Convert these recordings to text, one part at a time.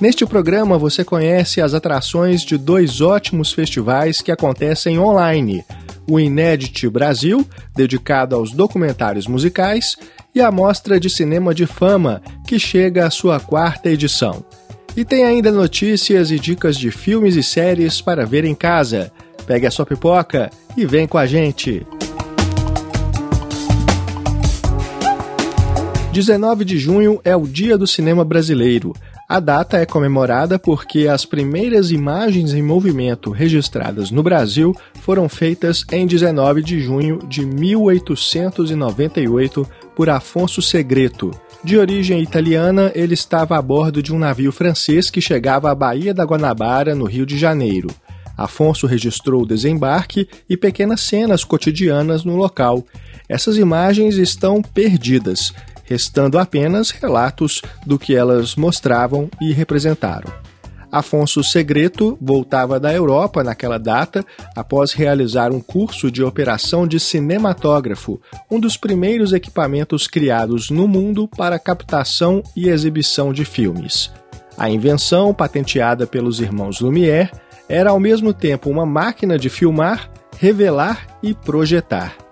Neste programa você conhece as atrações de dois ótimos festivais que acontecem online: o Inédit Brasil, dedicado aos documentários musicais, e a Mostra de Cinema de Fama, que chega à sua quarta edição. E tem ainda notícias e dicas de filmes e séries para ver em casa. Pegue a sua pipoca e vem com a gente! 19 de junho é o Dia do Cinema Brasileiro. A data é comemorada porque as primeiras imagens em movimento registradas no Brasil foram feitas em 19 de junho de 1898 por Afonso Segreto. De origem italiana, ele estava a bordo de um navio francês que chegava à Baía da Guanabara, no Rio de Janeiro. Afonso registrou o desembarque e pequenas cenas cotidianas no local. Essas imagens estão perdidas, restando apenas relatos do que elas mostravam e representaram. Afonso Segreto voltava da Europa naquela data após realizar um curso de operação de cinematógrafo, um dos primeiros equipamentos criados no mundo para captação e exibição de filmes. A invenção, patenteada pelos irmãos Lumière, era ao mesmo tempo uma máquina de filmar, revelar e projetar.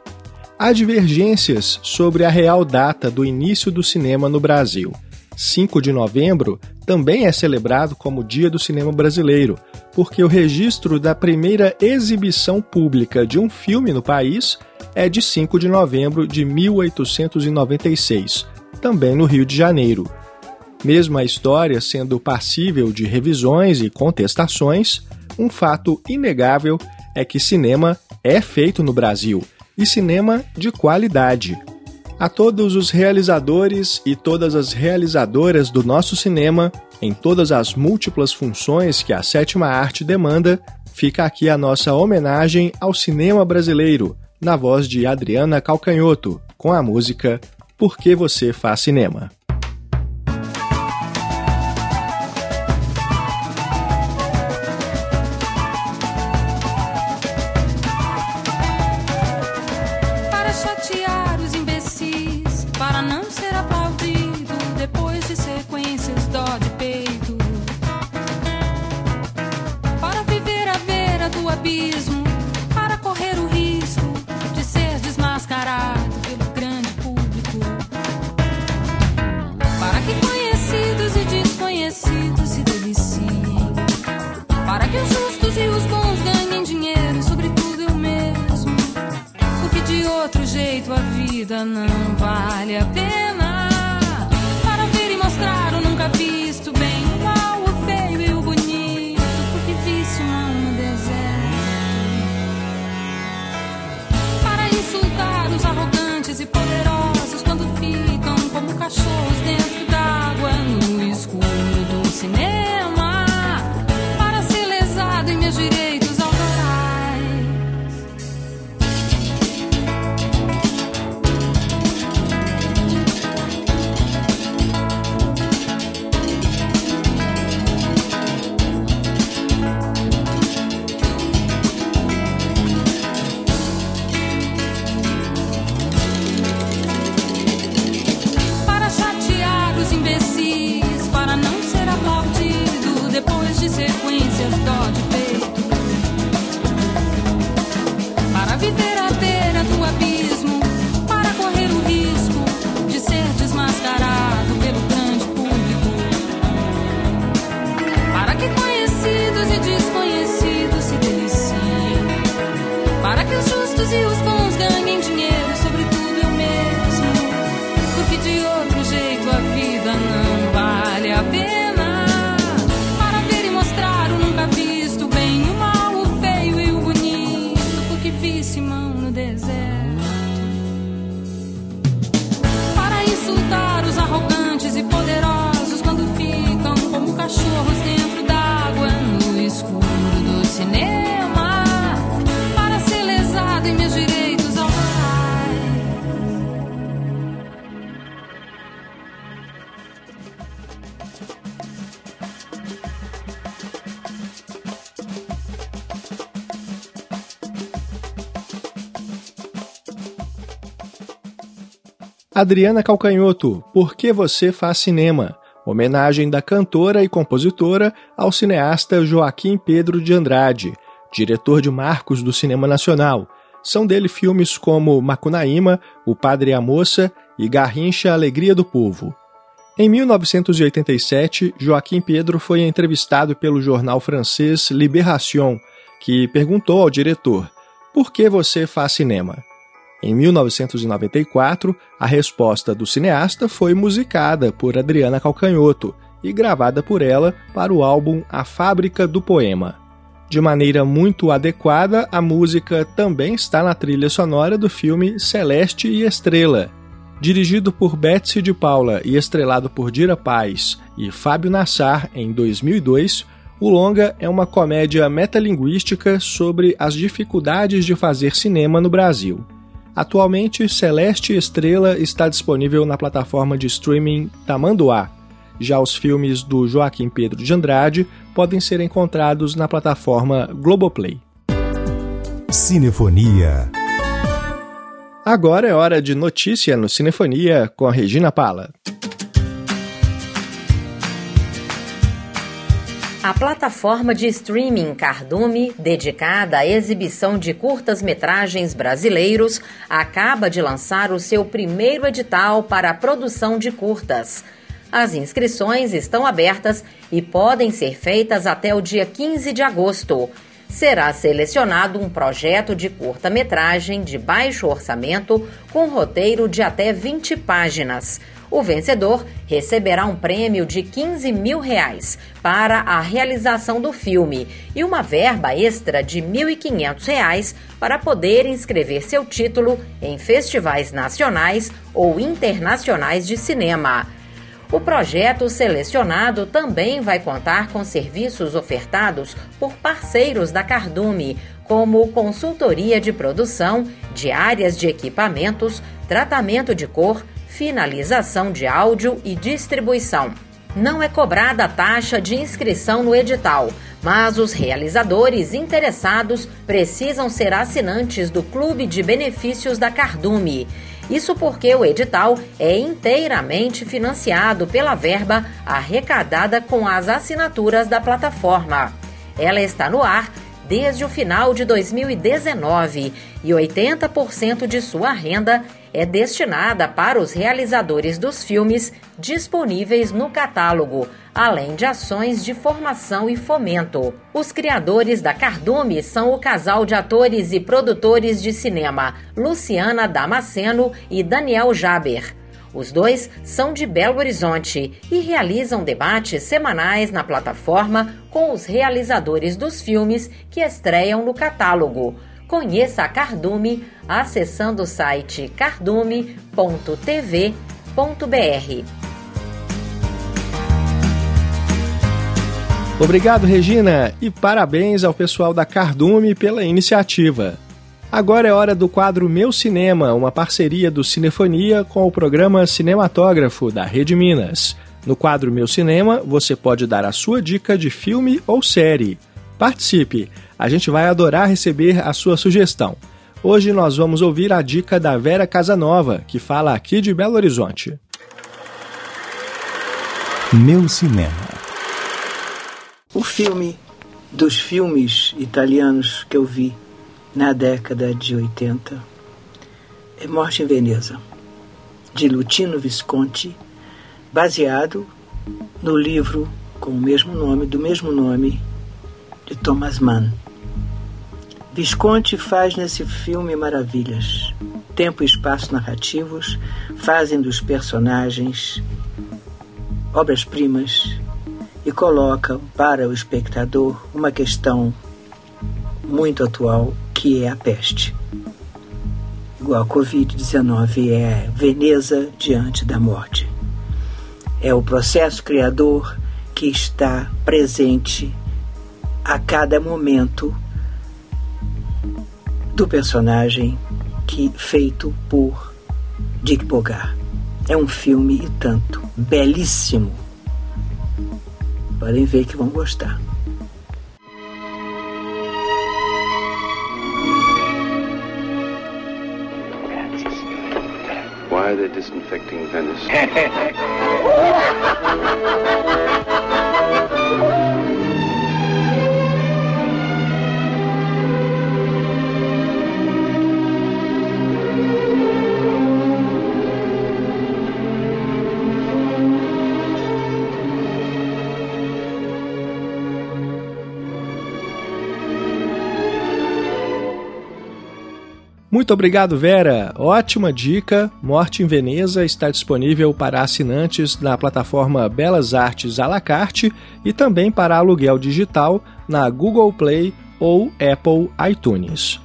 Há divergências sobre a real data do início do cinema no Brasil. 5 de novembro também é celebrado como Dia do Cinema Brasileiro, porque o registro da primeira exibição pública de um filme no país é de 5 de novembro de 1896, também no Rio de Janeiro. Mesmo a história sendo passível de revisões e contestações, um fato inegável é que cinema é feito no Brasil e cinema de qualidade. A todos os realizadores e todas as realizadoras do nosso cinema, em todas as múltiplas funções que a sétima arte demanda, fica aqui a nossa homenagem ao cinema brasileiro, na voz de Adriana Calcanhoto, com a música Por que Você Faz Cinema. Vida não vale a pena. Adriana Calcanhoto, Por que você faz cinema? Homenagem da cantora e compositora ao cineasta Joaquim Pedro de Andrade, diretor de marcos do cinema nacional. São dele filmes como Macunaíma, O Padre e a Moça e Garrincha Alegria do Povo. Em 1987, Joaquim Pedro foi entrevistado pelo jornal francês Libération, que perguntou ao diretor: Por que você faz cinema? Em 1994, a resposta do cineasta foi musicada por Adriana Calcanhoto e gravada por ela para o álbum A Fábrica do Poema. De maneira muito adequada, a música também está na trilha sonora do filme Celeste e Estrela, Dirigido por Betsy de Paula e estrelado por Dira Paz e Fábio Nassar em 2002, o longa é uma comédia metalinguística sobre as dificuldades de fazer cinema no Brasil. Atualmente, Celeste Estrela está disponível na plataforma de streaming Tamanduá. Já os filmes do Joaquim Pedro de Andrade podem ser encontrados na plataforma Globoplay. Cinefonia Agora é hora de notícia no Cinefonia com a Regina Pala. A plataforma de streaming Cardume, dedicada à exibição de curtas-metragens brasileiros, acaba de lançar o seu primeiro edital para a produção de curtas. As inscrições estão abertas e podem ser feitas até o dia 15 de agosto será selecionado um projeto de curta-metragem de baixo orçamento com roteiro de até 20 páginas. O vencedor receberá um prêmio de 15 mil reais para a realização do filme e uma verba extra de 1.500 reais para poder inscrever seu título em festivais nacionais ou internacionais de cinema. O projeto selecionado também vai contar com serviços ofertados por parceiros da Cardume, como consultoria de produção de áreas de equipamentos, tratamento de cor, finalização de áudio e distribuição. Não é cobrada a taxa de inscrição no edital, mas os realizadores interessados precisam ser assinantes do Clube de Benefícios da Cardume. Isso porque o edital é inteiramente financiado pela verba arrecadada com as assinaturas da plataforma. Ela está no ar desde o final de 2019 e 80% de sua renda é destinada para os realizadores dos filmes disponíveis no catálogo, além de ações de formação e fomento. Os criadores da Cardume são o casal de atores e produtores de cinema Luciana Damasceno e Daniel Jaber. Os dois são de Belo Horizonte e realizam debates semanais na plataforma com os realizadores dos filmes que estreiam no catálogo. Conheça a Cardume acessando o site cardume.tv.br. Obrigado, Regina, e parabéns ao pessoal da Cardume pela iniciativa. Agora é hora do quadro Meu Cinema, uma parceria do Cinefonia com o programa Cinematógrafo da Rede Minas. No quadro Meu Cinema, você pode dar a sua dica de filme ou série. Participe! A gente vai adorar receber a sua sugestão. Hoje nós vamos ouvir a dica da Vera Casanova, que fala aqui de Belo Horizonte. Meu Cinema. O filme dos filmes italianos que eu vi na década de 80 é Morte em Veneza, de Lutino Visconti, baseado no livro com o mesmo nome, do mesmo nome, de Thomas Mann. Visconti faz nesse filme maravilhas. Tempo e espaço narrativos fazem dos personagens obras-primas e colocam para o espectador uma questão muito atual que é a peste. Igual a Covid-19 é Veneza diante da morte. É o processo criador que está presente a cada momento do personagem que feito por Dick Bogart. É um filme e tanto belíssimo. Podem ver que vão gostar. Why are they disinfecting Venice. Muito obrigado, Vera. Ótima dica. Morte em Veneza está disponível para assinantes na plataforma Belas Artes à la carte e também para aluguel digital na Google Play ou Apple iTunes.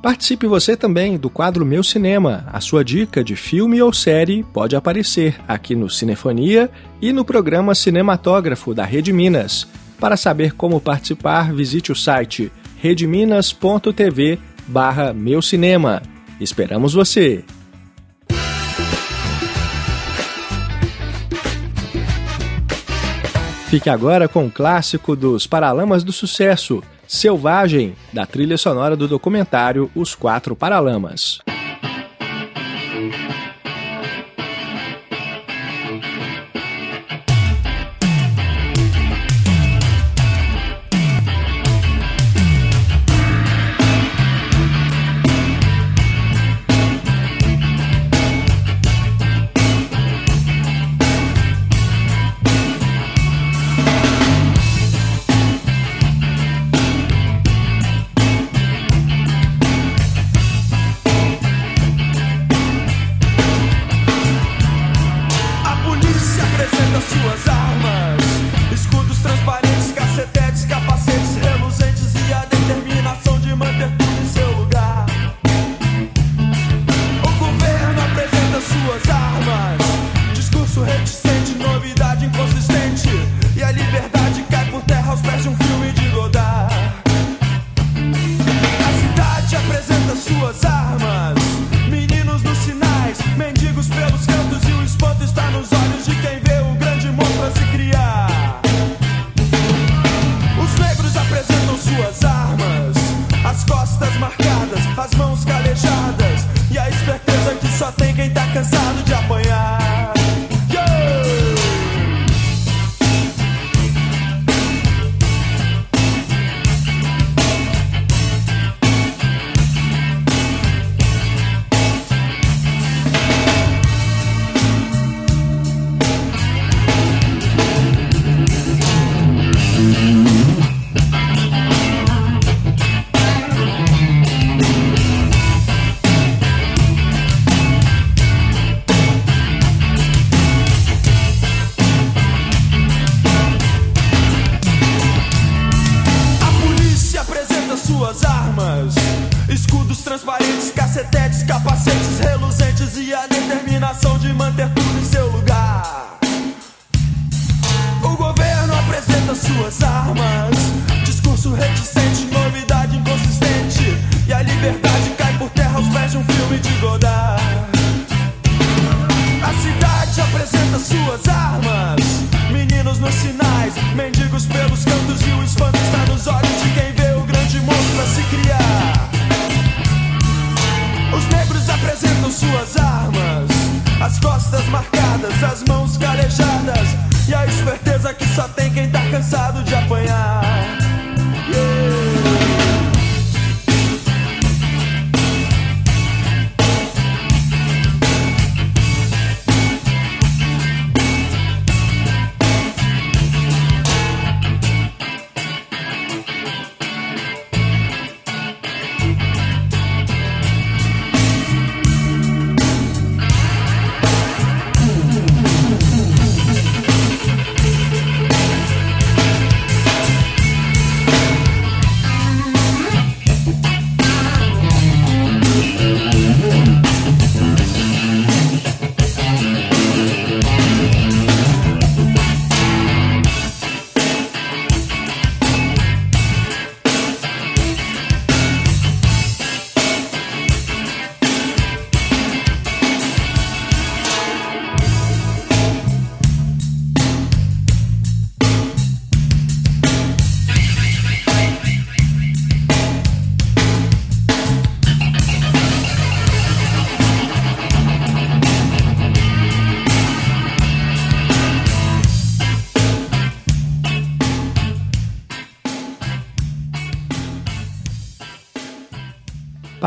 Participe você também do quadro Meu Cinema. A sua dica de filme ou série pode aparecer aqui no Cinefonia e no programa Cinematógrafo da Rede Minas. Para saber como participar, visite o site redeminas.tv barra Meu Cinema. Esperamos você! Fique agora com o clássico dos Paralamas do Sucesso, Selvagem, da trilha sonora do documentário Os Quatro Paralamas.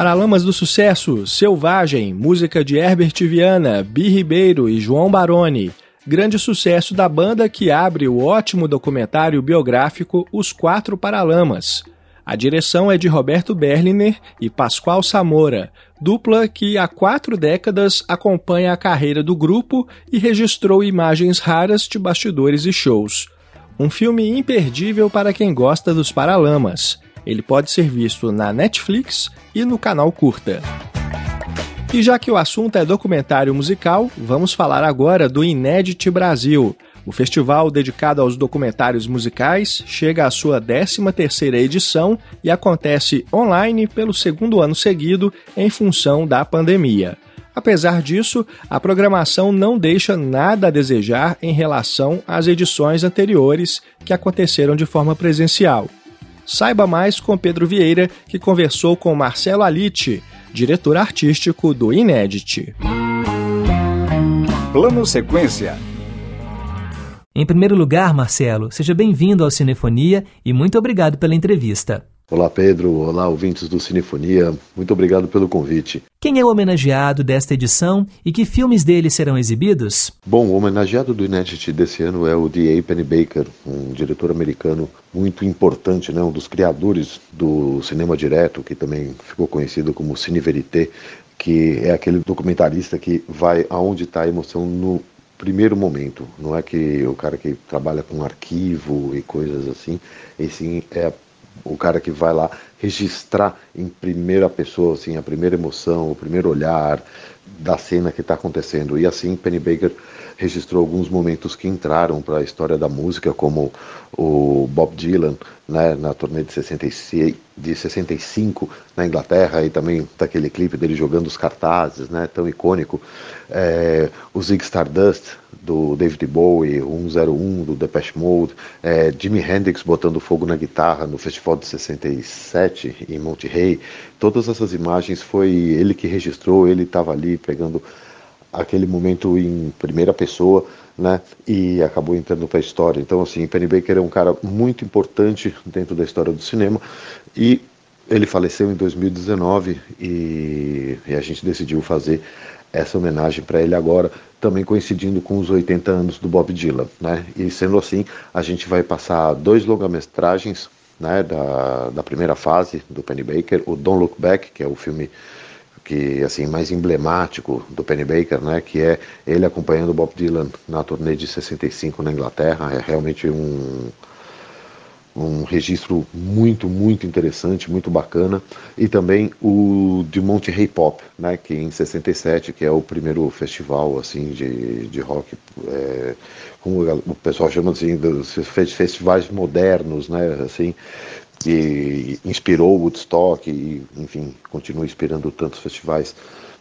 Paralamas do Sucesso, Selvagem, música de Herbert Viana, Bi Ribeiro e João Baroni. Grande sucesso da banda que abre o ótimo documentário biográfico Os Quatro Paralamas. A direção é de Roberto Berliner e Pascoal Samora, dupla que há quatro décadas acompanha a carreira do grupo e registrou imagens raras de bastidores e shows. Um filme imperdível para quem gosta dos Paralamas. Ele pode ser visto na Netflix e no canal Curta. E já que o assunto é documentário musical, vamos falar agora do Inédit Brasil. O festival dedicado aos documentários musicais chega à sua 13ª edição e acontece online pelo segundo ano seguido em função da pandemia. Apesar disso, a programação não deixa nada a desejar em relação às edições anteriores que aconteceram de forma presencial. Saiba mais com Pedro Vieira, que conversou com Marcelo Alite, diretor artístico do Inédit. Plano Sequência. Em primeiro lugar, Marcelo, seja bem-vindo ao Cinefonia e muito obrigado pela entrevista. Olá, Pedro. Olá, ouvintes do Cinefonia. Muito obrigado pelo convite. Quem é o homenageado desta edição e que filmes dele serão exibidos? Bom, o homenageado do Inédit desse ano é o D.A. Pennebaker, um diretor americano muito importante, né? um dos criadores do cinema direto, que também ficou conhecido como Cine Verité, que é aquele documentarista que vai aonde está a emoção no primeiro momento. Não é que o cara que trabalha com arquivo e coisas assim, e sim é o cara que vai lá registrar em primeira pessoa, assim, a primeira emoção, o primeiro olhar da cena que está acontecendo. E assim, Penny Baker registrou alguns momentos que entraram para a história da música, como o Bob Dylan, né, na turnê de, 66, de 65 na Inglaterra, e também daquele clipe dele jogando os cartazes, né, tão icônico. É, o Zig Stardust, do David Bowie, 101 do Depeche Mode, é, Jimi Hendrix botando fogo na guitarra no festival de 67 em Monte Rey. Todas essas imagens foi ele que registrou, ele estava ali pegando aquele momento em primeira pessoa, né? E acabou entrando para a história. Então, assim, Penny Baker é um cara muito importante dentro da história do cinema e ele faleceu em 2019 e, e a gente decidiu fazer essa homenagem para ele agora, também coincidindo com os 80 anos do Bob Dylan, né? E sendo assim, a gente vai passar dois longa-metragens, né, da, da primeira fase do Penny Baker, o Don't Look Back, que é o filme que assim mais emblemático do Penny Baker, né, que é ele acompanhando o Bob Dylan na turnê de 65 na Inglaterra, é realmente um um registro muito, muito interessante, muito bacana, e também o de Monte Rei Pop, né, que em 67, que é o primeiro festival assim de, de rock, é, como o pessoal chama assim, dos festivais modernos, né, assim, que inspirou Woodstock e, enfim, continua inspirando tantos festivais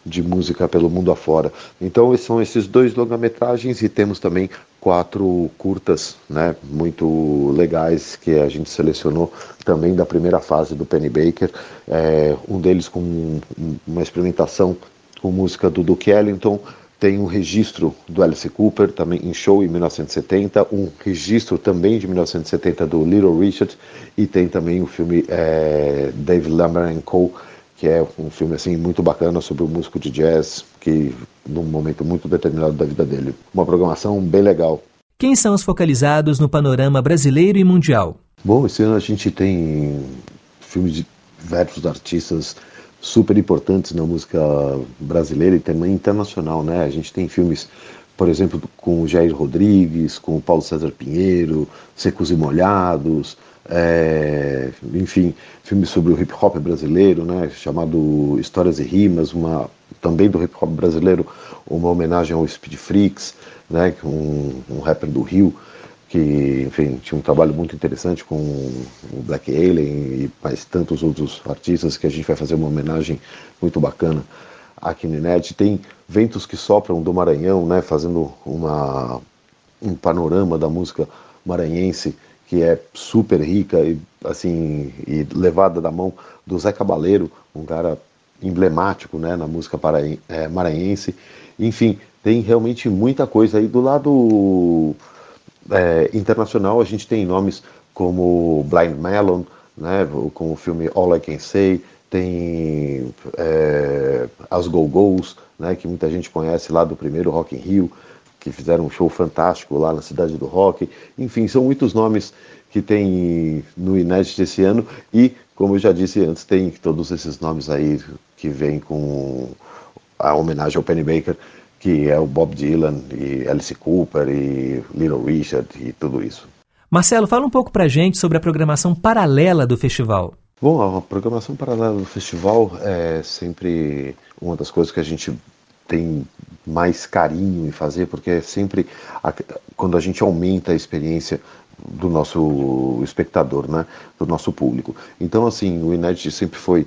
de música pelo mundo afora. Então, são esses dois longa-metragens e temos também quatro curtas, né, muito legais que a gente selecionou também da primeira fase do Penny Baker. É, um deles com uma experimentação com música do Duke Ellington, tem um registro do Alice Cooper, também em show em 1970, um registro também de 1970 do Little Richard, e tem também o filme é, Dave Lambert Co., que é um filme assim muito bacana sobre um músico de jazz que num momento muito determinado da vida dele. Uma programação bem legal. Quem são os focalizados no panorama brasileiro e mundial? Bom, esse ano a gente tem filmes de diversos artistas super importantes na música brasileira e também internacional, né? A gente tem filmes, por exemplo, com o Jair Rodrigues, com o Paulo César Pinheiro, Secos e Molhados, é, enfim, filmes sobre o hip hop brasileiro, né? Chamado Histórias e Rimas, uma também do hip hop brasileiro, uma homenagem ao Speed Freaks, né? Um, um rapper do Rio que, enfim, tinha um trabalho muito interessante com o Black Alien e mais tantos outros artistas que a gente vai fazer uma homenagem muito bacana aqui no Inet. Tem Ventos que Sopram do Maranhão, né, fazendo uma, um panorama da música maranhense que é super rica e assim e levada da mão do Zé Cabaleiro, um cara emblemático né, na música é, maranhense. Enfim, tem realmente muita coisa aí do lado é, internacional, a gente tem nomes como Blind Melon, né, com o filme All I Can Say, tem é, as Go-Go's, né, que muita gente conhece lá do primeiro Rock in Rio, que fizeram um show fantástico lá na cidade do rock. Enfim, são muitos nomes que tem no Inédit esse ano e, como eu já disse antes, tem todos esses nomes aí que vêm com a homenagem ao Penny Baker, que é o Bob Dylan e Alice Cooper e Little Richard e tudo isso. Marcelo, fala um pouco pra gente sobre a programação paralela do festival. Bom, a programação paralela do festival é sempre uma das coisas que a gente tem mais carinho em fazer, porque é sempre a, quando a gente aumenta a experiência do nosso espectador, né, do nosso público. Então, assim, o Inédit sempre foi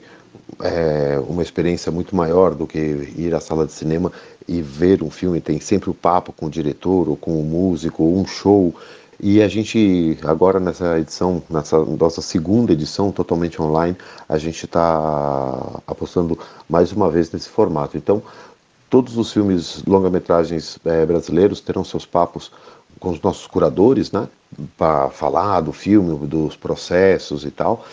é, uma experiência muito maior do que ir à sala de cinema e ver um filme. Tem sempre o papo com o diretor, ou com o músico, ou um show. E a gente, agora nessa edição, nessa nossa segunda edição totalmente online, a gente está apostando mais uma vez nesse formato. Então, todos os filmes longa-metragens é, brasileiros terão seus papos com os nossos curadores, né, para falar do filme, dos processos e tal.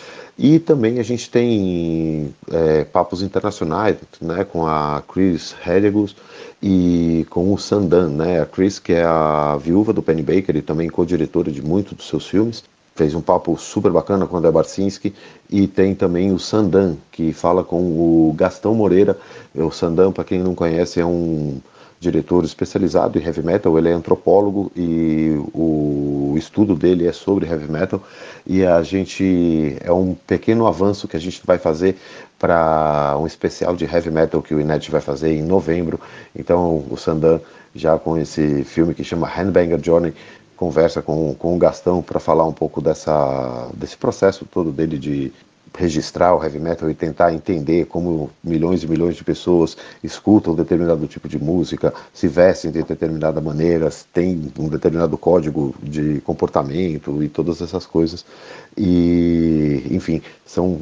E também a gente tem é, papos internacionais, né, com a Chris Hedgegus e com o Sandan, né, a Chris que é a viúva do Penny Baker e também co-diretora de muitos dos seus filmes. Fez um papo super bacana com o André Barcinski e tem também o Sandan, que fala com o Gastão Moreira. O Sandan, para quem não conhece, é um diretor especializado em heavy metal, ele é antropólogo e o estudo dele é sobre heavy metal e a gente é um pequeno avanço que a gente vai fazer para um especial de heavy metal que o Inet vai fazer em novembro. Então o Sandan já com esse filme que chama Handbanger Journey conversa com, com o Gastão para falar um pouco dessa, desse processo todo dele de registrar o heavy metal e tentar entender como milhões e milhões de pessoas escutam determinado tipo de música, se vestem de determinada maneira, tem um determinado código de comportamento e todas essas coisas. E, enfim, são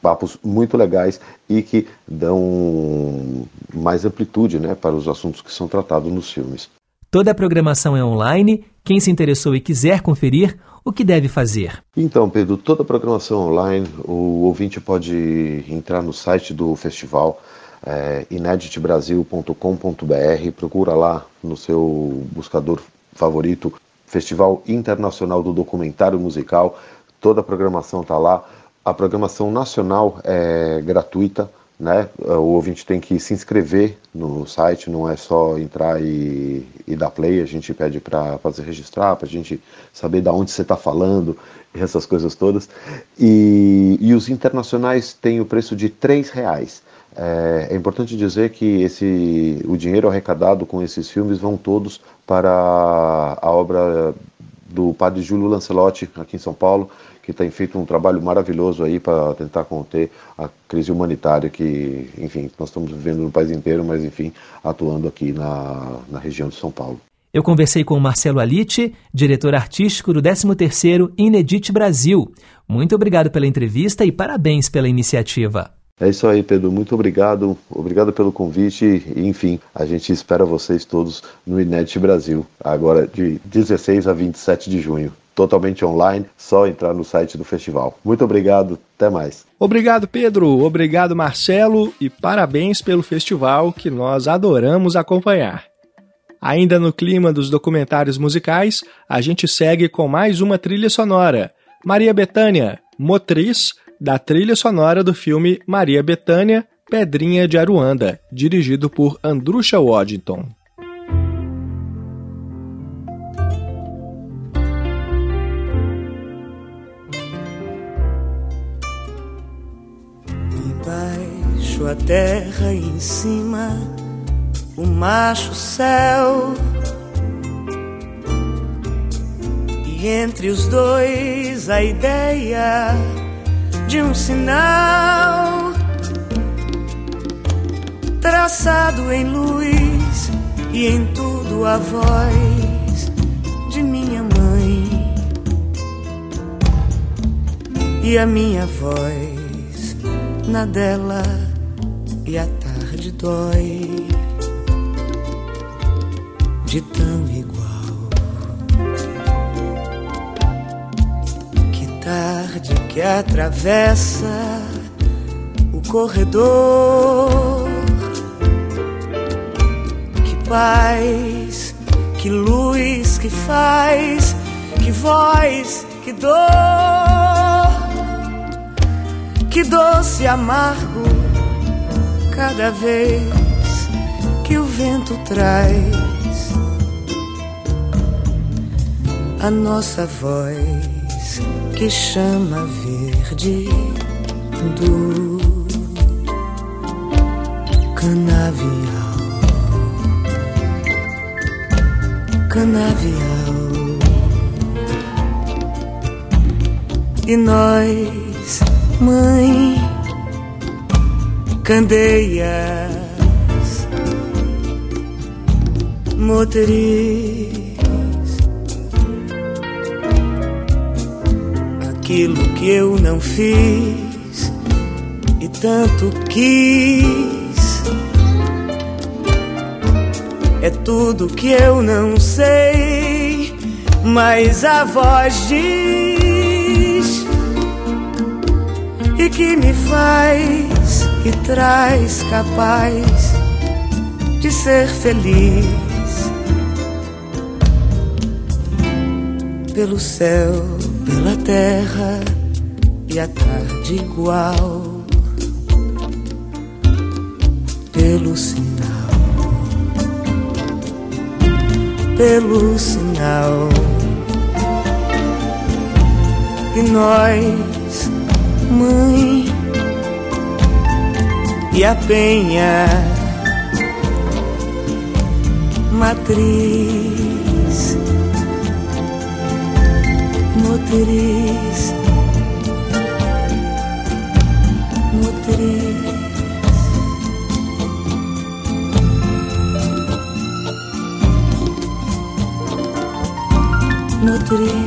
papos muito legais e que dão mais amplitude né, para os assuntos que são tratados nos filmes. Toda a programação é online. Quem se interessou e quiser conferir, o que deve fazer? Então, Pedro, toda a programação online, o ouvinte pode entrar no site do festival, é, ineditbrasil.com.br, procura lá no seu buscador favorito, Festival Internacional do Documentário Musical, toda a programação está lá. A programação nacional é gratuita, né? O ouvinte tem que se inscrever no site, não é só entrar e, e dar play, a gente pede para fazer registrar, para a gente saber de onde você está falando, essas coisas todas. E, e os internacionais têm o preço de R$ reais. É, é, importante dizer que esse, o dinheiro arrecadado com esses filmes vão todos para a obra do padre Júlio Lancelotti, aqui em São Paulo, que tem feito um trabalho maravilhoso aí para tentar conter a crise humanitária que, enfim, nós estamos vivendo no país inteiro, mas, enfim, atuando aqui na, na região de São Paulo. Eu conversei com o Marcelo Alite, diretor artístico do 13º Inedit Brasil. Muito obrigado pela entrevista e parabéns pela iniciativa. É isso aí, Pedro. Muito obrigado. Obrigado pelo convite. E, enfim, a gente espera vocês todos no Inédit Brasil, agora de 16 a 27 de junho totalmente online, só entrar no site do festival. Muito obrigado, até mais. Obrigado, Pedro. Obrigado, Marcelo, e parabéns pelo festival que nós adoramos acompanhar. Ainda no clima dos documentários musicais, a gente segue com mais uma trilha sonora. Maria Bethânia, motriz da trilha sonora do filme Maria Bethânia, Pedrinha de Aruanda, dirigido por Andrusha Waddington. A terra e em cima o macho céu. E entre os dois a ideia de um sinal traçado em luz e em tudo a voz de minha mãe e a minha voz na dela e a tarde dói de tão igual. Que tarde que atravessa corredor. Que paz, que luz que faz, que voz, que dor, que doce amargo cada vez que o vento traz a nossa voz que chama verde do canavial, canavial. E nós, mãe, candeias, motriz, aquilo que eu não fiz tanto quis. É tudo que eu não sei, mas a voz diz e que me faz e traz capaz de ser feliz. Pelo céu, pela terra e a tarde igual pelo sinal, pelo sinal. E nós, mãe, e a penha, matriz, motriz, motriz.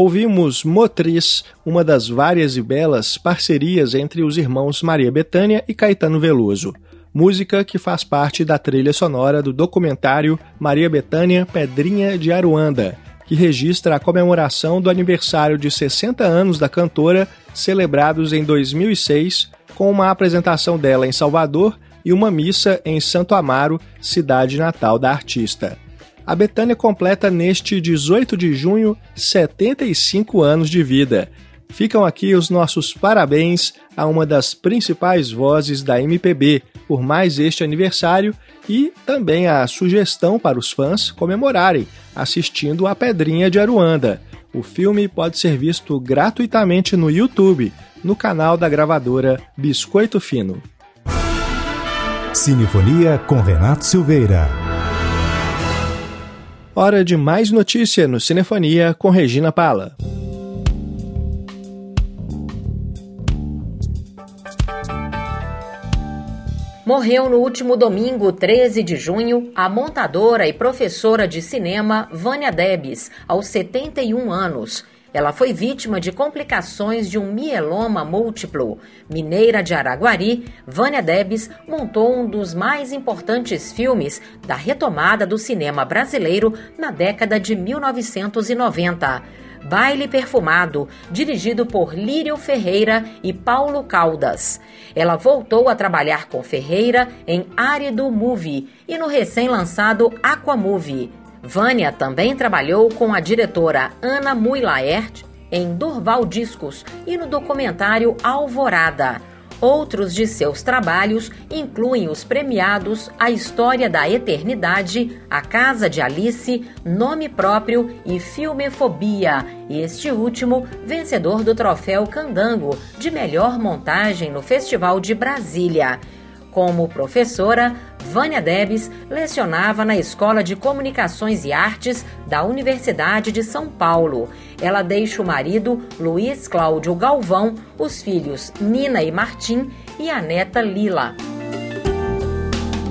Ouvimos Motriz, uma das várias e belas parcerias entre os irmãos Maria Bethânia e Caetano Veloso. Música que faz parte da trilha sonora do documentário Maria Bethânia Pedrinha de Aruanda, que registra a comemoração do aniversário de 60 anos da cantora, celebrados em 2006, com uma apresentação dela em Salvador e uma missa em Santo Amaro, cidade natal da artista. A Betânia completa neste 18 de junho 75 anos de vida. Ficam aqui os nossos parabéns a uma das principais vozes da MPB por mais este aniversário e também a sugestão para os fãs comemorarem assistindo a Pedrinha de Aruanda. O filme pode ser visto gratuitamente no YouTube, no canal da gravadora Biscoito Fino. Cinefonia com Renato Silveira. Hora de mais notícia no Cinefonia com Regina Pala. Morreu no último domingo, 13 de junho, a montadora e professora de cinema Vânia Debs, aos 71 anos. Ela foi vítima de complicações de um mieloma múltiplo. Mineira de Araguari, Vânia Debs montou um dos mais importantes filmes da retomada do cinema brasileiro na década de 1990. Baile Perfumado, dirigido por Lírio Ferreira e Paulo Caldas. Ela voltou a trabalhar com Ferreira em Árido Movie e no recém-lançado Aquamovie. Vânia também trabalhou com a diretora Ana Mui Laert em Durval Discos e no documentário Alvorada. Outros de seus trabalhos incluem os premiados A História da Eternidade, A Casa de Alice, Nome Próprio e Filmefobia, este último vencedor do troféu Candango de melhor montagem no Festival de Brasília. Como professora, Vânia Debs lecionava na Escola de Comunicações e Artes da Universidade de São Paulo. Ela deixa o marido, Luiz Cláudio Galvão, os filhos Nina e Martim e a neta Lila.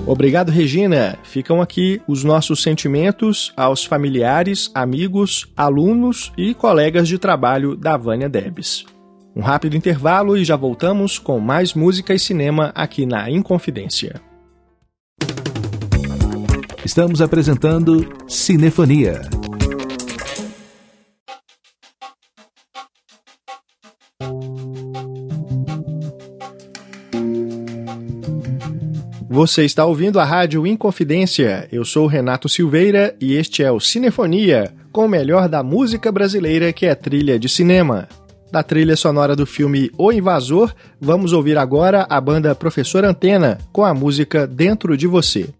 Obrigado, Regina. Ficam aqui os nossos sentimentos aos familiares, amigos, alunos e colegas de trabalho da Vânia Debs. Um rápido intervalo e já voltamos com mais música e cinema aqui na Inconfidência. Estamos apresentando Cinefonia. Você está ouvindo a Rádio Inconfidência. Eu sou Renato Silveira e este é o Cinefonia, com o melhor da música brasileira que é trilha de cinema. Da trilha sonora do filme O Invasor, vamos ouvir agora a banda Professor Antena com a música Dentro de Você.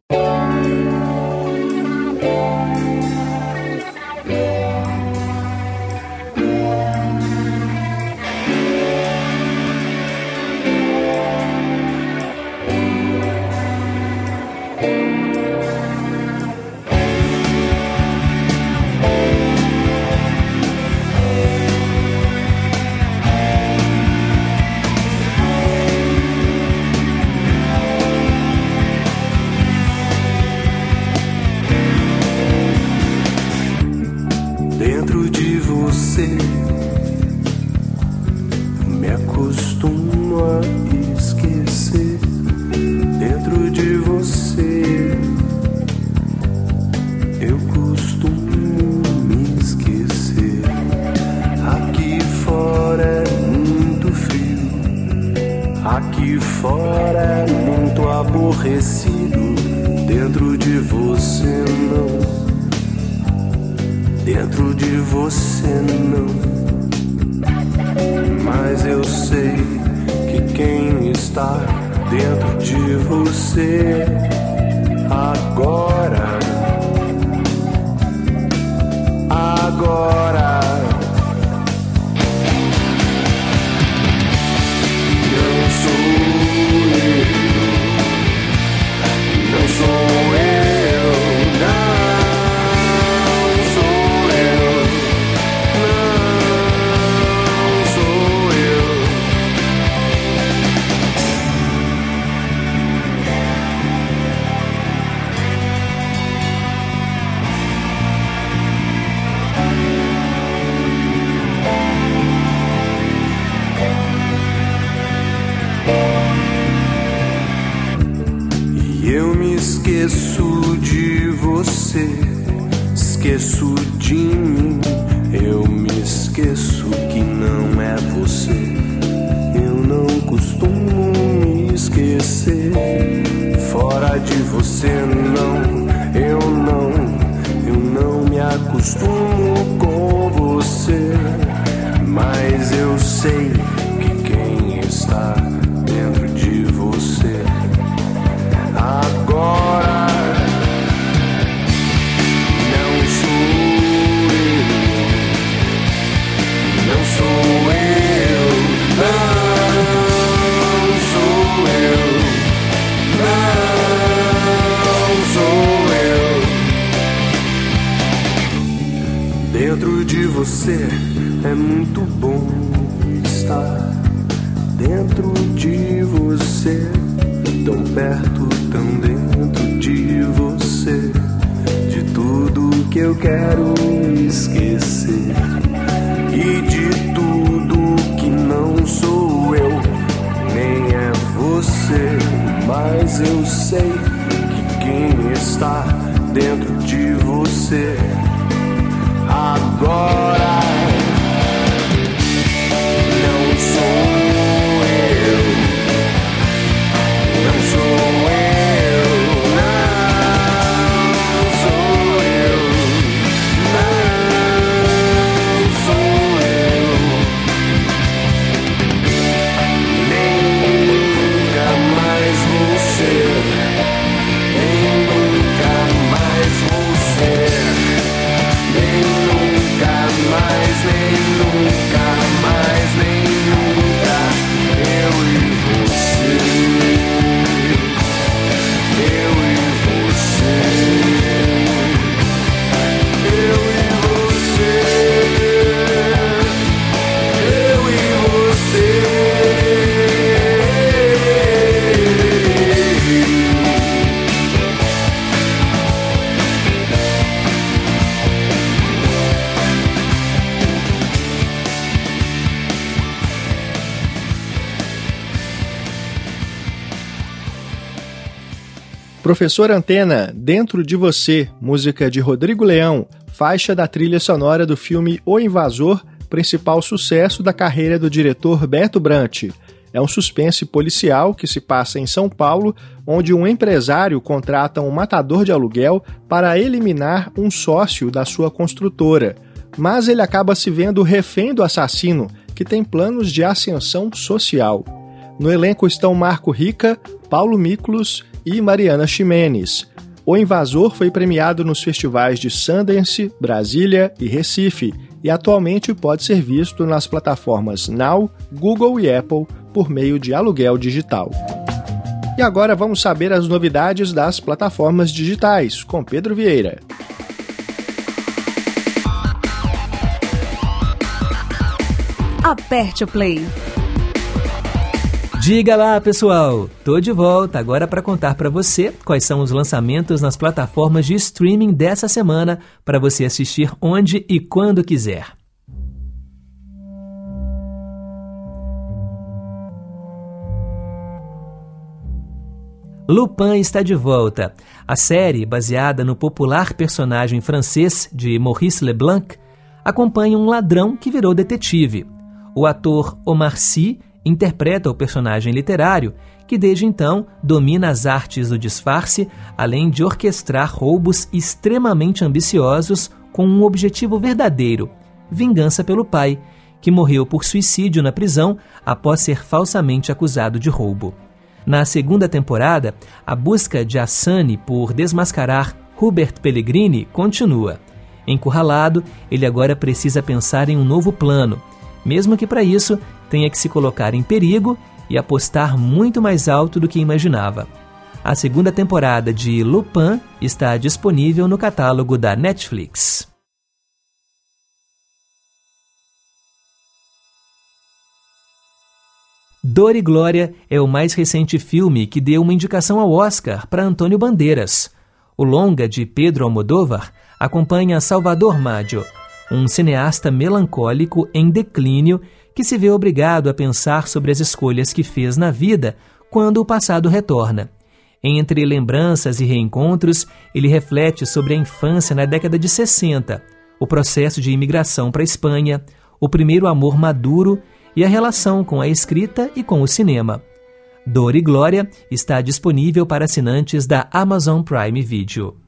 você me acostumo a esquecer dentro de você. Eu costumo me esquecer. Aqui fora é muito frio, aqui fora é muito aborrecido. Dentro de você não dentro de você não. Mas eu sei que quem está dentro de você agora, agora. Não sou eu, não sou. Esqueço de você, esqueço de mim. Eu me esqueço que não é você. Eu não costumo me esquecer. Fora de você, não, eu não, eu não me acostumo. Professor Antena, Dentro de Você, música de Rodrigo Leão, faixa da trilha sonora do filme O Invasor, principal sucesso da carreira do diretor Beto Brant. É um suspense policial que se passa em São Paulo, onde um empresário contrata um matador de aluguel para eliminar um sócio da sua construtora. Mas ele acaba se vendo refém do assassino, que tem planos de ascensão social. No elenco estão Marco Rica, Paulo Miklos e Mariana Ximenes. O Invasor foi premiado nos festivais de Sundance, Brasília e Recife e atualmente pode ser visto nas plataformas Now, Google e Apple por meio de aluguel digital. E agora vamos saber as novidades das plataformas digitais com Pedro Vieira. Aperte o play. Diga lá, pessoal! Tô de volta agora para contar para você quais são os lançamentos nas plataformas de streaming dessa semana para você assistir onde e quando quiser. Lupin está de volta. A série, baseada no popular personagem francês de Maurice Leblanc, acompanha um ladrão que virou detetive. O ator Omar Sy interpreta o personagem literário que desde então domina as artes do disfarce, além de orquestrar roubos extremamente ambiciosos com um objetivo verdadeiro: vingança pelo pai, que morreu por suicídio na prisão após ser falsamente acusado de roubo. Na segunda temporada, a busca de Assani por desmascarar Hubert Pellegrini continua. Encurralado, ele agora precisa pensar em um novo plano, mesmo que para isso tenha que se colocar em perigo e apostar muito mais alto do que imaginava. A segunda temporada de Lupin está disponível no catálogo da Netflix. Dor e Glória é o mais recente filme que deu uma indicação ao Oscar para Antônio Bandeiras. O longa de Pedro Almodóvar acompanha Salvador Maggio, um cineasta melancólico em declínio que se vê obrigado a pensar sobre as escolhas que fez na vida quando o passado retorna. Entre lembranças e reencontros, ele reflete sobre a infância na década de 60, o processo de imigração para a Espanha, o primeiro amor maduro e a relação com a escrita e com o cinema. Dor e Glória está disponível para assinantes da Amazon Prime Video.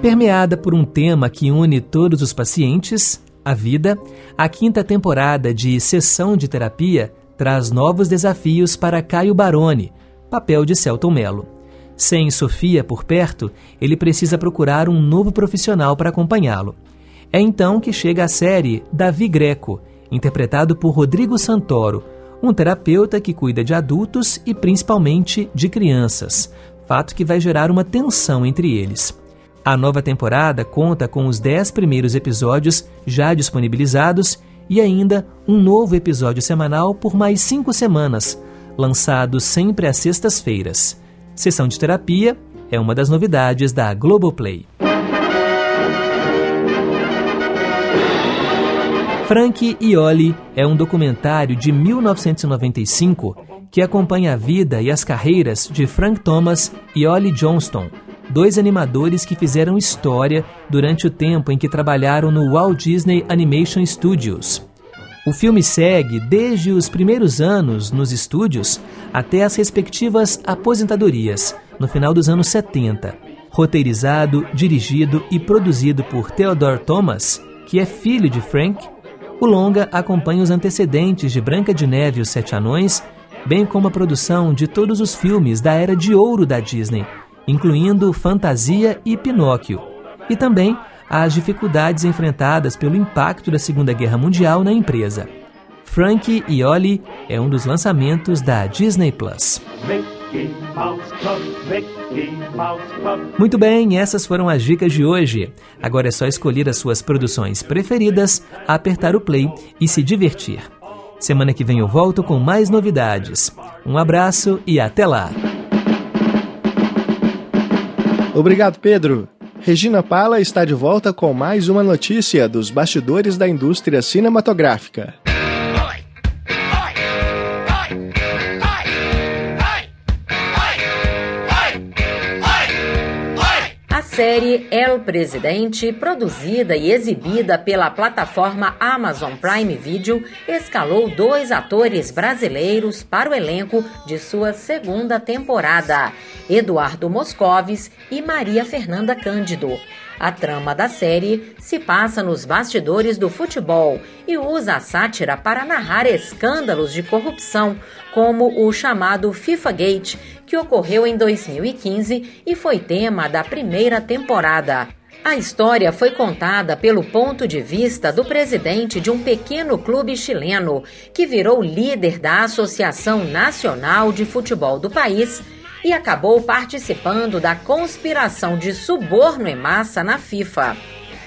Permeada por um tema que une todos os pacientes, a vida, a quinta temporada de Sessão de Terapia traz novos desafios para Caio Baroni, papel de Celton Mello. Sem Sofia por perto, ele precisa procurar um novo profissional para acompanhá-lo. É então que chega a série Davi Greco, interpretado por Rodrigo Santoro, um terapeuta que cuida de adultos e principalmente de crianças, fato que vai gerar uma tensão entre eles. A nova temporada conta com os 10 primeiros episódios já disponibilizados e ainda um novo episódio semanal por mais cinco semanas, lançado sempre às sextas-feiras. Sessão de terapia é uma das novidades da Globoplay. Frank e Ollie é um documentário de 1995 que acompanha a vida e as carreiras de Frank Thomas e Ollie Johnston, dois animadores que fizeram história durante o tempo em que trabalharam no Walt Disney Animation Studios. O filme segue desde os primeiros anos nos estúdios até as respectivas aposentadorias, no final dos anos 70. Roteirizado, dirigido e produzido por Theodore Thomas, que é filho de Frank, o longa acompanha os antecedentes de Branca de Neve e os Sete Anões, bem como a produção de todos os filmes da era de ouro da Disney, incluindo Fantasia e Pinóquio, e também as dificuldades enfrentadas pelo impacto da Segunda Guerra Mundial na empresa. Frankie e Ollie é um dos lançamentos da Disney Plus. Muito bem, essas foram as dicas de hoje. Agora é só escolher as suas produções preferidas, apertar o play e se divertir. Semana que vem eu volto com mais novidades. Um abraço e até lá! Obrigado, Pedro. Regina Pala está de volta com mais uma notícia dos bastidores da indústria cinematográfica. Série El Presidente, produzida e exibida pela plataforma Amazon Prime Video, escalou dois atores brasileiros para o elenco de sua segunda temporada, Eduardo Moscovis e Maria Fernanda Cândido. A trama da série se passa nos bastidores do futebol e usa a sátira para narrar escândalos de corrupção, como o chamado FIFA Gate, que ocorreu em 2015 e foi tema da primeira temporada. A história foi contada pelo ponto de vista do presidente de um pequeno clube chileno, que virou líder da Associação Nacional de Futebol do país e acabou participando da conspiração de suborno em massa na FIFA.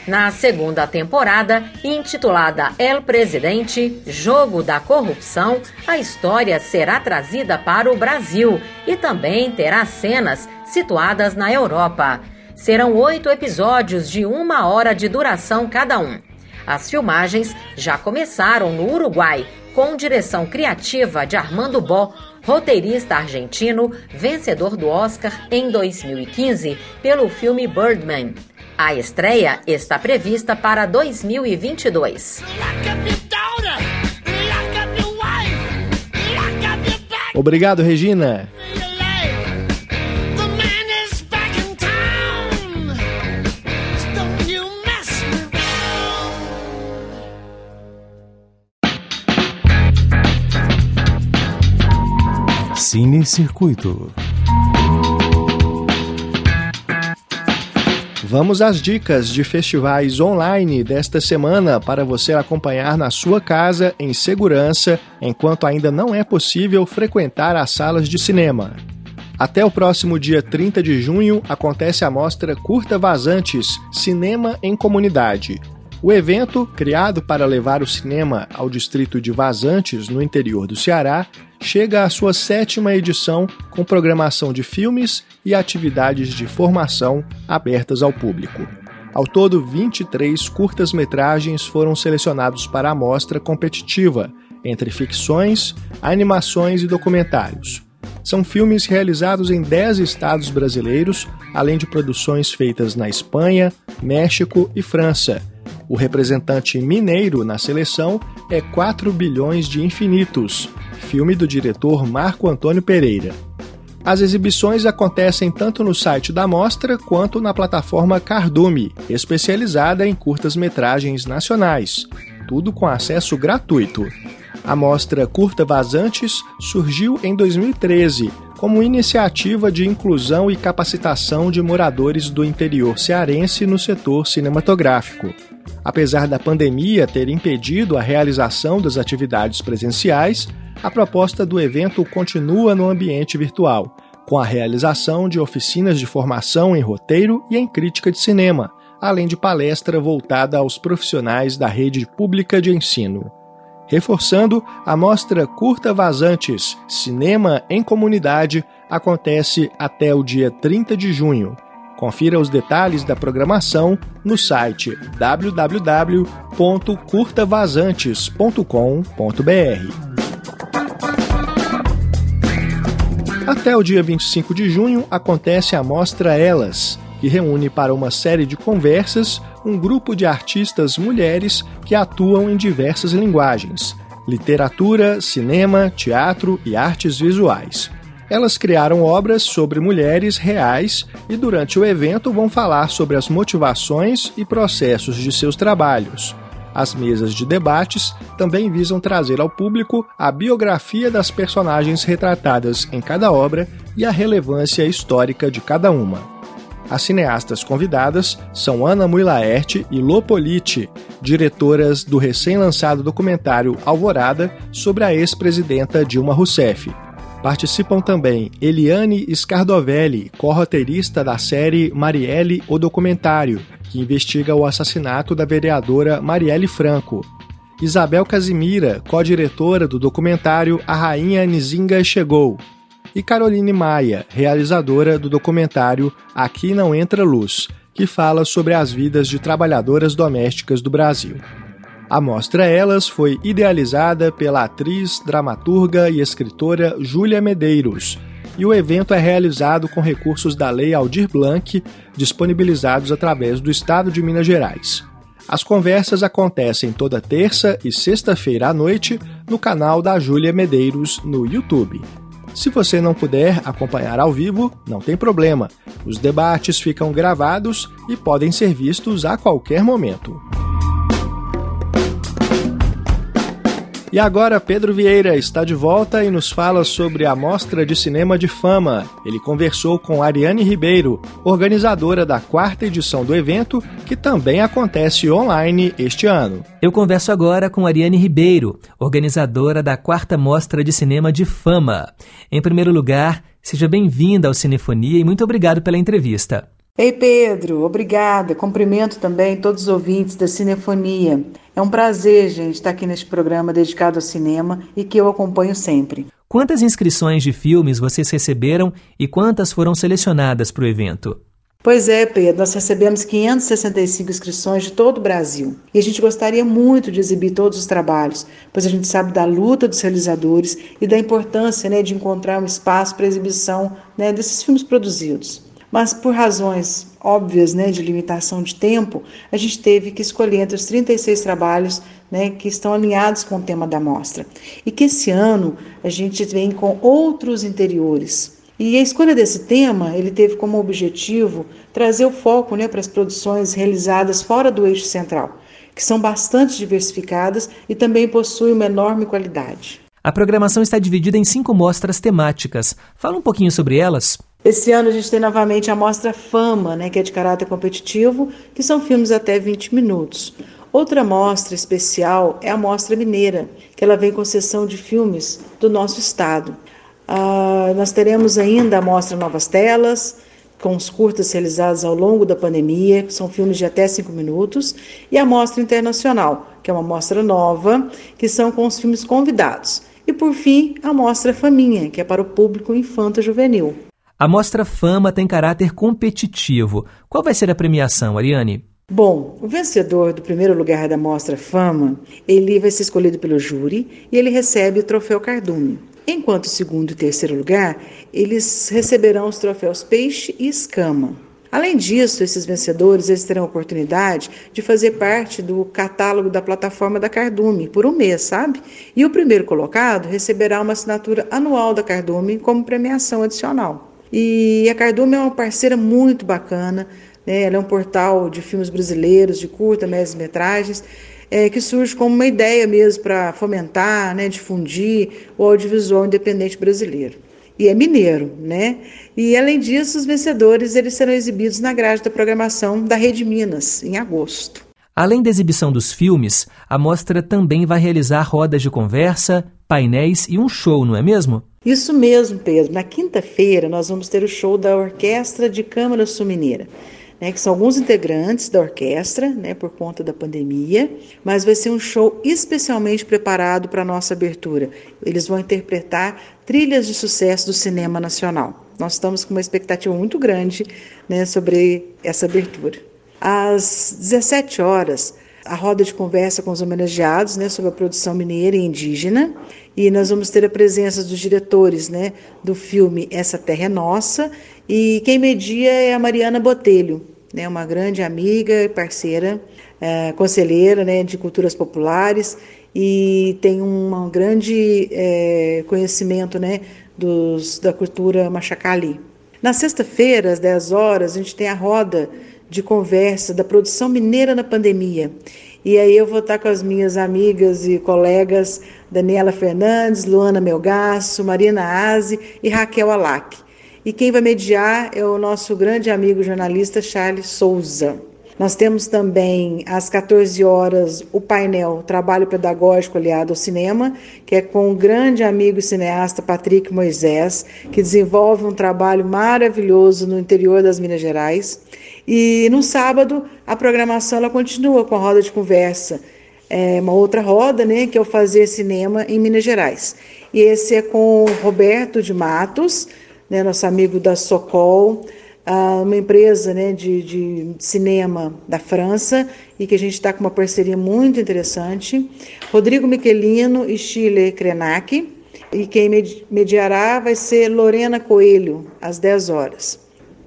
Na segunda temporada, intitulada El Presidente Jogo da Corrupção, a história será trazida para o Brasil e também terá cenas situadas na Europa. Serão oito episódios de uma hora de duração cada um. As filmagens já começaram no Uruguai, com direção criativa de Armando Bó, roteirista argentino, vencedor do Oscar em 2015 pelo filme Birdman. A estreia está prevista para 2022. Obrigado, Regina. Cine Circuito. Vamos às dicas de festivais online desta semana para você acompanhar na sua casa em segurança, enquanto ainda não é possível frequentar as salas de cinema. Até o próximo dia 30 de junho acontece a mostra Curta Vazantes Cinema em Comunidade. O evento, criado para levar o cinema ao distrito de Vazantes, no interior do Ceará, chega à sua sétima edição com programação de filmes e atividades de formação abertas ao público. Ao todo, 23 curtas-metragens foram selecionados para a mostra competitiva, entre ficções, animações e documentários. São filmes realizados em 10 estados brasileiros, além de produções feitas na Espanha, México e França. O representante mineiro na seleção é 4 bilhões de infinitos, filme do diretor Marco Antônio Pereira. As exibições acontecem tanto no site da mostra quanto na plataforma Cardume, especializada em curtas-metragens nacionais, tudo com acesso gratuito. A mostra Curta Vazantes surgiu em 2013 como iniciativa de inclusão e capacitação de moradores do interior cearense no setor cinematográfico. Apesar da pandemia ter impedido a realização das atividades presenciais, a proposta do evento continua no ambiente virtual, com a realização de oficinas de formação em roteiro e em crítica de cinema, além de palestra voltada aos profissionais da rede pública de ensino. Reforçando, a mostra Curta Vazantes Cinema em Comunidade acontece até o dia 30 de junho. Confira os detalhes da programação no site www.curtavazantes.com.br. Até o dia 25 de junho acontece a Mostra Elas, que reúne para uma série de conversas um grupo de artistas mulheres que atuam em diversas linguagens: literatura, cinema, teatro e artes visuais. Elas criaram obras sobre mulheres reais e, durante o evento, vão falar sobre as motivações e processos de seus trabalhos. As mesas de debates também visam trazer ao público a biografia das personagens retratadas em cada obra e a relevância histórica de cada uma. As cineastas convidadas são Ana Mui Laerte e Lopolite, diretoras do recém-lançado documentário Alvorada sobre a ex-presidenta Dilma Rousseff. Participam também Eliane Scardovelli, co-roteirista da série Marielle, o documentário, que investiga o assassinato da vereadora Marielle Franco. Isabel Casimira, co-diretora do documentário A Rainha Nizinga Chegou. E Caroline Maia, realizadora do documentário Aqui Não Entra Luz, que fala sobre as vidas de trabalhadoras domésticas do Brasil. A mostra Elas foi idealizada pela atriz, dramaturga e escritora Júlia Medeiros e o evento é realizado com recursos da Lei Aldir Blanc, disponibilizados através do Estado de Minas Gerais. As conversas acontecem toda terça e sexta-feira à noite no canal da Júlia Medeiros no YouTube. Se você não puder acompanhar ao vivo, não tem problema. Os debates ficam gravados e podem ser vistos a qualquer momento. E agora Pedro Vieira está de volta e nos fala sobre a Mostra de Cinema de Fama. Ele conversou com Ariane Ribeiro, organizadora da quarta edição do evento, que também acontece online este ano. Eu converso agora com Ariane Ribeiro, organizadora da quarta Mostra de Cinema de Fama. Em primeiro lugar, seja bem-vinda ao Cinefonia e muito obrigado pela entrevista. Ei Pedro, obrigada. Cumprimento também todos os ouvintes da Cinefonia. É um prazer, gente, estar aqui neste programa dedicado ao cinema e que eu acompanho sempre. Quantas inscrições de filmes vocês receberam e quantas foram selecionadas para o evento? Pois é, Pedro, nós recebemos 565 inscrições de todo o Brasil e a gente gostaria muito de exibir todos os trabalhos, pois a gente sabe da luta dos realizadores e da importância né, de encontrar um espaço para exibição né, desses filmes produzidos. Mas por razões óbvias né, de limitação de tempo, a gente teve que escolher entre os 36 trabalhos né, que estão alinhados com o tema da mostra. E que esse ano a gente vem com outros interiores. E a escolha desse tema, ele teve como objetivo trazer o foco né, para as produções realizadas fora do eixo central, que são bastante diversificadas e também possuem uma enorme qualidade. A programação está dividida em cinco mostras temáticas. Fala um pouquinho sobre elas. Esse ano a gente tem novamente a mostra Fama, né, que é de caráter competitivo, que são filmes até 20 minutos. Outra mostra especial é a Mostra Mineira, que ela vem com sessão de filmes do nosso estado. Ah, nós teremos ainda a Mostra Novas Telas, com os curtas realizados ao longo da pandemia, que são filmes de até cinco minutos, e a Mostra Internacional, que é uma mostra nova, que são com os filmes convidados. E por fim, a Mostra Faminha, que é para o público infanto-juvenil. A Mostra Fama tem caráter competitivo. Qual vai ser a premiação, Ariane? Bom, o vencedor do primeiro lugar da Mostra Fama, ele vai ser escolhido pelo júri e ele recebe o troféu Cardume. Enquanto o segundo e terceiro lugar, eles receberão os troféus Peixe e Escama. Além disso, esses vencedores eles terão a oportunidade de fazer parte do catálogo da plataforma da Cardume por um mês, sabe? E o primeiro colocado receberá uma assinatura anual da Cardume como premiação adicional. E a Cardume é uma parceira muito bacana, né? ela é um portal de filmes brasileiros, de curta, médias metragens, é, que surge como uma ideia mesmo para fomentar, né, difundir o audiovisual independente brasileiro. E é mineiro, né? E além disso, os vencedores eles serão exibidos na grade da programação da Rede Minas, em agosto. Além da exibição dos filmes, a mostra também vai realizar rodas de conversa, painéis e um show, não é mesmo? Isso mesmo, Pedro. Na quinta-feira nós vamos ter o show da Orquestra de Câmara Sul Mineira. Né, que são alguns integrantes da orquestra, né, por conta da pandemia, mas vai ser um show especialmente preparado para a nossa abertura. Eles vão interpretar trilhas de sucesso do cinema nacional. Nós estamos com uma expectativa muito grande né, sobre essa abertura. Às 17 horas, a roda de conversa com os homenageados né, sobre a produção mineira e indígena. E nós vamos ter a presença dos diretores né, do filme Essa Terra é Nossa. E quem media é a Mariana Botelho, né, uma grande amiga e parceira, é, conselheira né, de culturas populares e tem um grande é, conhecimento né, dos, da cultura machacali. Na sexta-feira, às 10 horas, a gente tem a roda de conversa da produção mineira na pandemia. E aí eu vou estar com as minhas amigas e colegas Daniela Fernandes, Luana Melgaço, Marina Aze e Raquel Alac. E quem vai mediar é o nosso grande amigo jornalista Charles Souza. Nós temos também às 14 horas o painel Trabalho Pedagógico Aliado ao Cinema, que é com o grande amigo e cineasta Patrick Moisés, que desenvolve um trabalho maravilhoso no interior das Minas Gerais. E no sábado a programação ela continua com a roda de conversa, é uma outra roda, né, que é o Fazer Cinema em Minas Gerais. E esse é com o Roberto de Matos, né, nosso amigo da Socol, uma empresa né, de, de, cinema da França e que a gente está com uma parceria muito interessante. Rodrigo Michelino e Chile Krenak. E quem mediará vai ser Lorena Coelho, às 10 horas.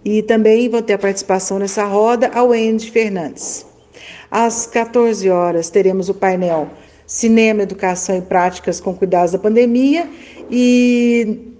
E também vão ter a participação nessa roda a Wendy Fernandes. Às 14 horas teremos o painel Cinema, Educação e Práticas com Cuidados da Pandemia e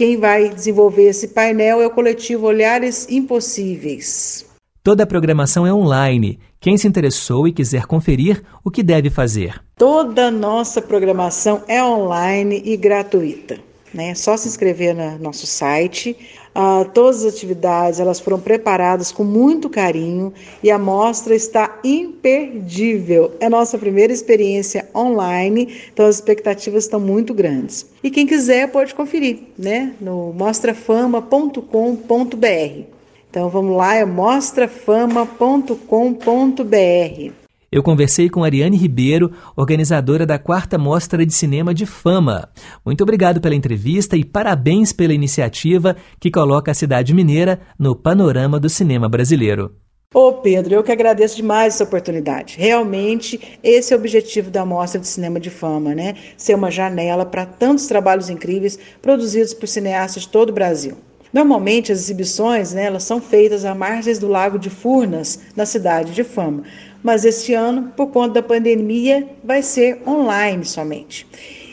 quem vai desenvolver esse painel é o coletivo Olhares Impossíveis. Toda a programação é online. Quem se interessou e quiser conferir, o que deve fazer? Toda a nossa programação é online e gratuita. Né? Só se inscrever no nosso site. Uh, todas as atividades elas foram preparadas com muito carinho e a mostra está imperdível. É nossa primeira experiência online, então as expectativas estão muito grandes. E quem quiser pode conferir, né, no mostrafama.com.br. Então vamos lá, é mostrafama.com.br. Eu conversei com Ariane Ribeiro, organizadora da quarta Mostra de Cinema de Fama. Muito obrigado pela entrevista e parabéns pela iniciativa que coloca a cidade mineira no panorama do cinema brasileiro. Ô Pedro, eu que agradeço demais essa oportunidade. Realmente, esse é o objetivo da Mostra de Cinema de Fama, né? Ser uma janela para tantos trabalhos incríveis produzidos por cineastas de todo o Brasil. Normalmente as exibições né, elas são feitas à margens do Lago de Furnas, na cidade de Fama mas este ano, por conta da pandemia, vai ser online somente.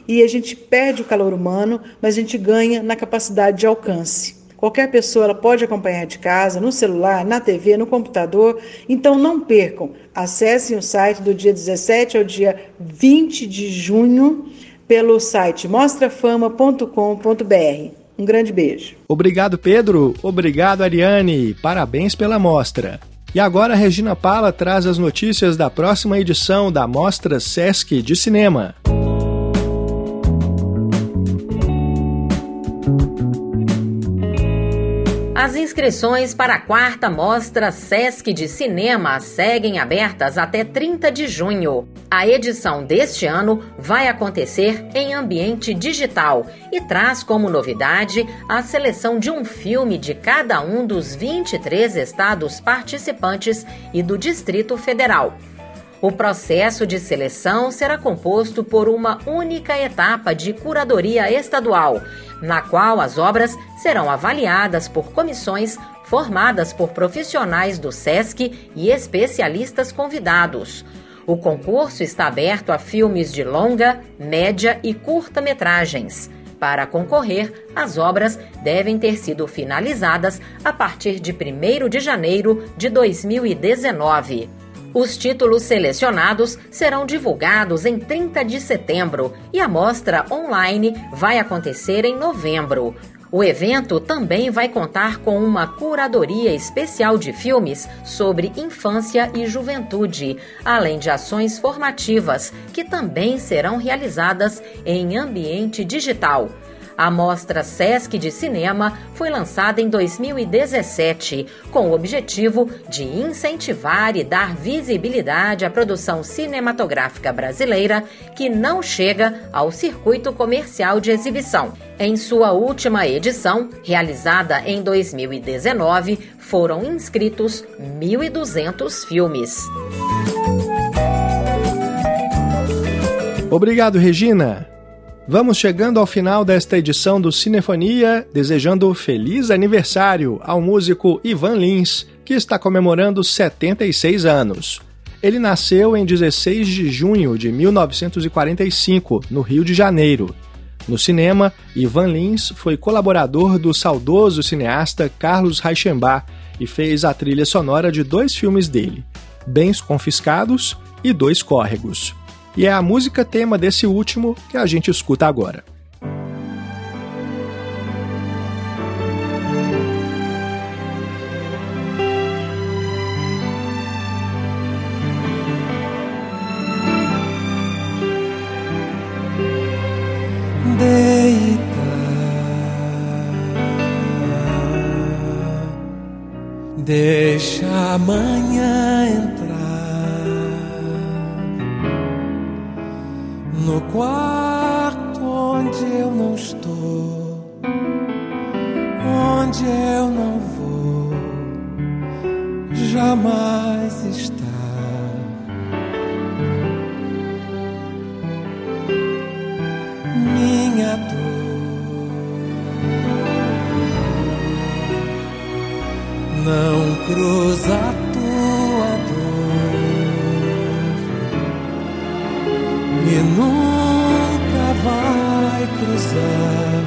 E a gente perde o calor humano, mas a gente ganha na capacidade de alcance. Qualquer pessoa ela pode acompanhar de casa, no celular, na TV, no computador. Então não percam. Acessem o site do dia 17 ao dia 20 de junho pelo site mostrafama.com.br. Um grande beijo. Obrigado, Pedro. Obrigado, Ariane. Parabéns pela mostra. E agora Regina Pala traz as notícias da próxima edição da Mostra Sesc de Cinema. As inscrições para a quarta mostra Sesc de Cinema seguem abertas até 30 de junho. A edição deste ano vai acontecer em ambiente digital e traz como novidade a seleção de um filme de cada um dos 23 estados participantes e do Distrito Federal. O processo de seleção será composto por uma única etapa de curadoria estadual na qual as obras serão avaliadas por comissões formadas por profissionais do SESC e especialistas convidados. O concurso está aberto a filmes de longa, média e curta-metragens. Para concorrer, as obras devem ter sido finalizadas a partir de 1 de janeiro de 2019. Os títulos selecionados serão divulgados em 30 de setembro e a mostra online vai acontecer em novembro. O evento também vai contar com uma curadoria especial de filmes sobre infância e juventude, além de ações formativas, que também serão realizadas em ambiente digital. A mostra Sesc de Cinema foi lançada em 2017 com o objetivo de incentivar e dar visibilidade à produção cinematográfica brasileira que não chega ao circuito comercial de exibição. Em sua última edição, realizada em 2019, foram inscritos 1.200 filmes. Obrigado, Regina. Vamos chegando ao final desta edição do Cinefonia, desejando feliz aniversário ao músico Ivan Lins, que está comemorando 76 anos. Ele nasceu em 16 de junho de 1945, no Rio de Janeiro. No cinema, Ivan Lins foi colaborador do saudoso cineasta Carlos Reichenbach e fez a trilha sonora de dois filmes dele, Bens Confiscados e Dois Córregos. E é a música tema desse último que a gente escuta agora. Deita, deixa amanhã entrar. no quarto onde eu não estou, onde eu não vou jamais estar. Minha dor não cruza. e nunca vai cruzar,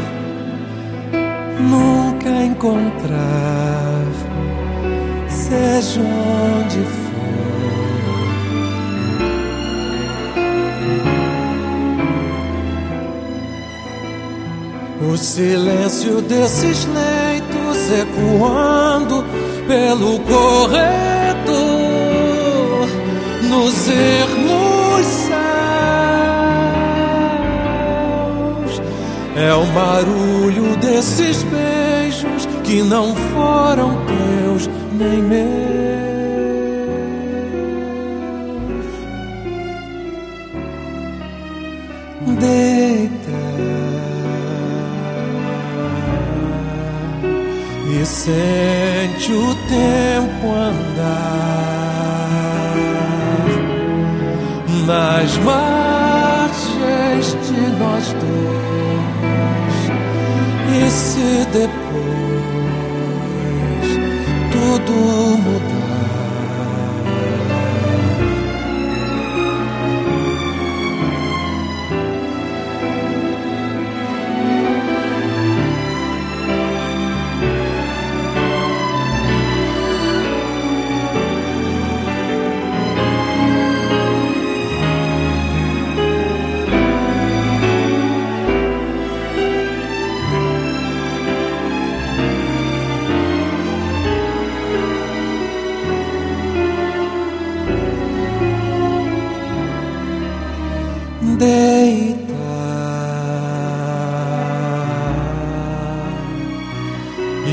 nunca encontrar, seja onde for. O silêncio desses leitos ecoando pelo corredor nos ermos. É o barulho desses beijos que não foram teus nem meus. Deita e sente o tempo andar nas margens de nós dois. E se depois tudo mudar?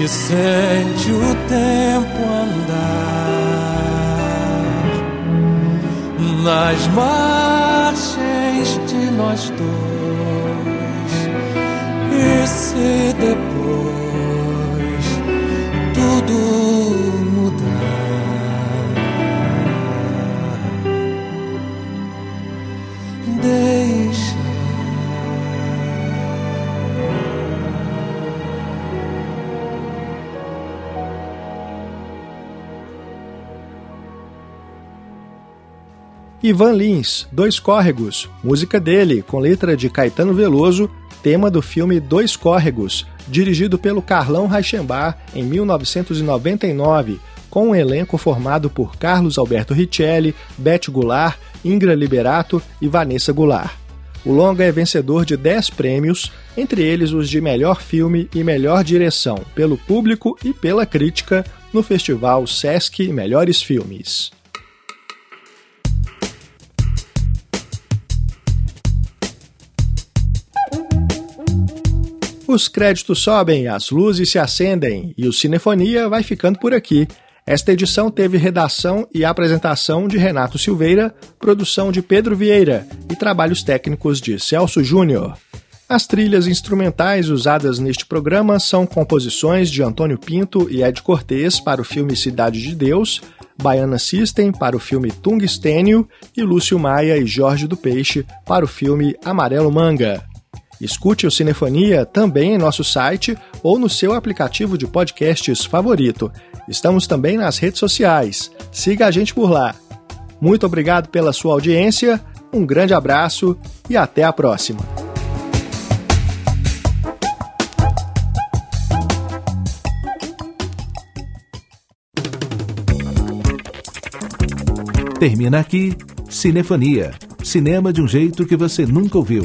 Sente o tempo andar nas margens de nós dois. E se Ivan Lins, Dois Córregos, música dele, com letra de Caetano Veloso, tema do filme Dois Córregos, dirigido pelo Carlão Reichenbach em 1999, com um elenco formado por Carlos Alberto Richelli, Beth Goulart, Ingra Liberato e Vanessa Goulart. O longa é vencedor de 10 prêmios, entre eles os de melhor filme e melhor direção, pelo público e pela crítica, no festival Sesc Melhores Filmes. Os créditos sobem, as luzes se acendem e o Cinefonia vai ficando por aqui. Esta edição teve redação e apresentação de Renato Silveira, produção de Pedro Vieira e trabalhos técnicos de Celso Júnior. As trilhas instrumentais usadas neste programa são composições de Antônio Pinto e Ed Cortez para o filme Cidade de Deus, Baiana System para o filme Tungstênio e Lúcio Maia e Jorge do Peixe para o filme Amarelo Manga. Escute o Cinefonia também em nosso site ou no seu aplicativo de podcasts favorito. Estamos também nas redes sociais. Siga a gente por lá. Muito obrigado pela sua audiência, um grande abraço e até a próxima. Termina aqui Cinefonia. Cinema de um jeito que você nunca ouviu.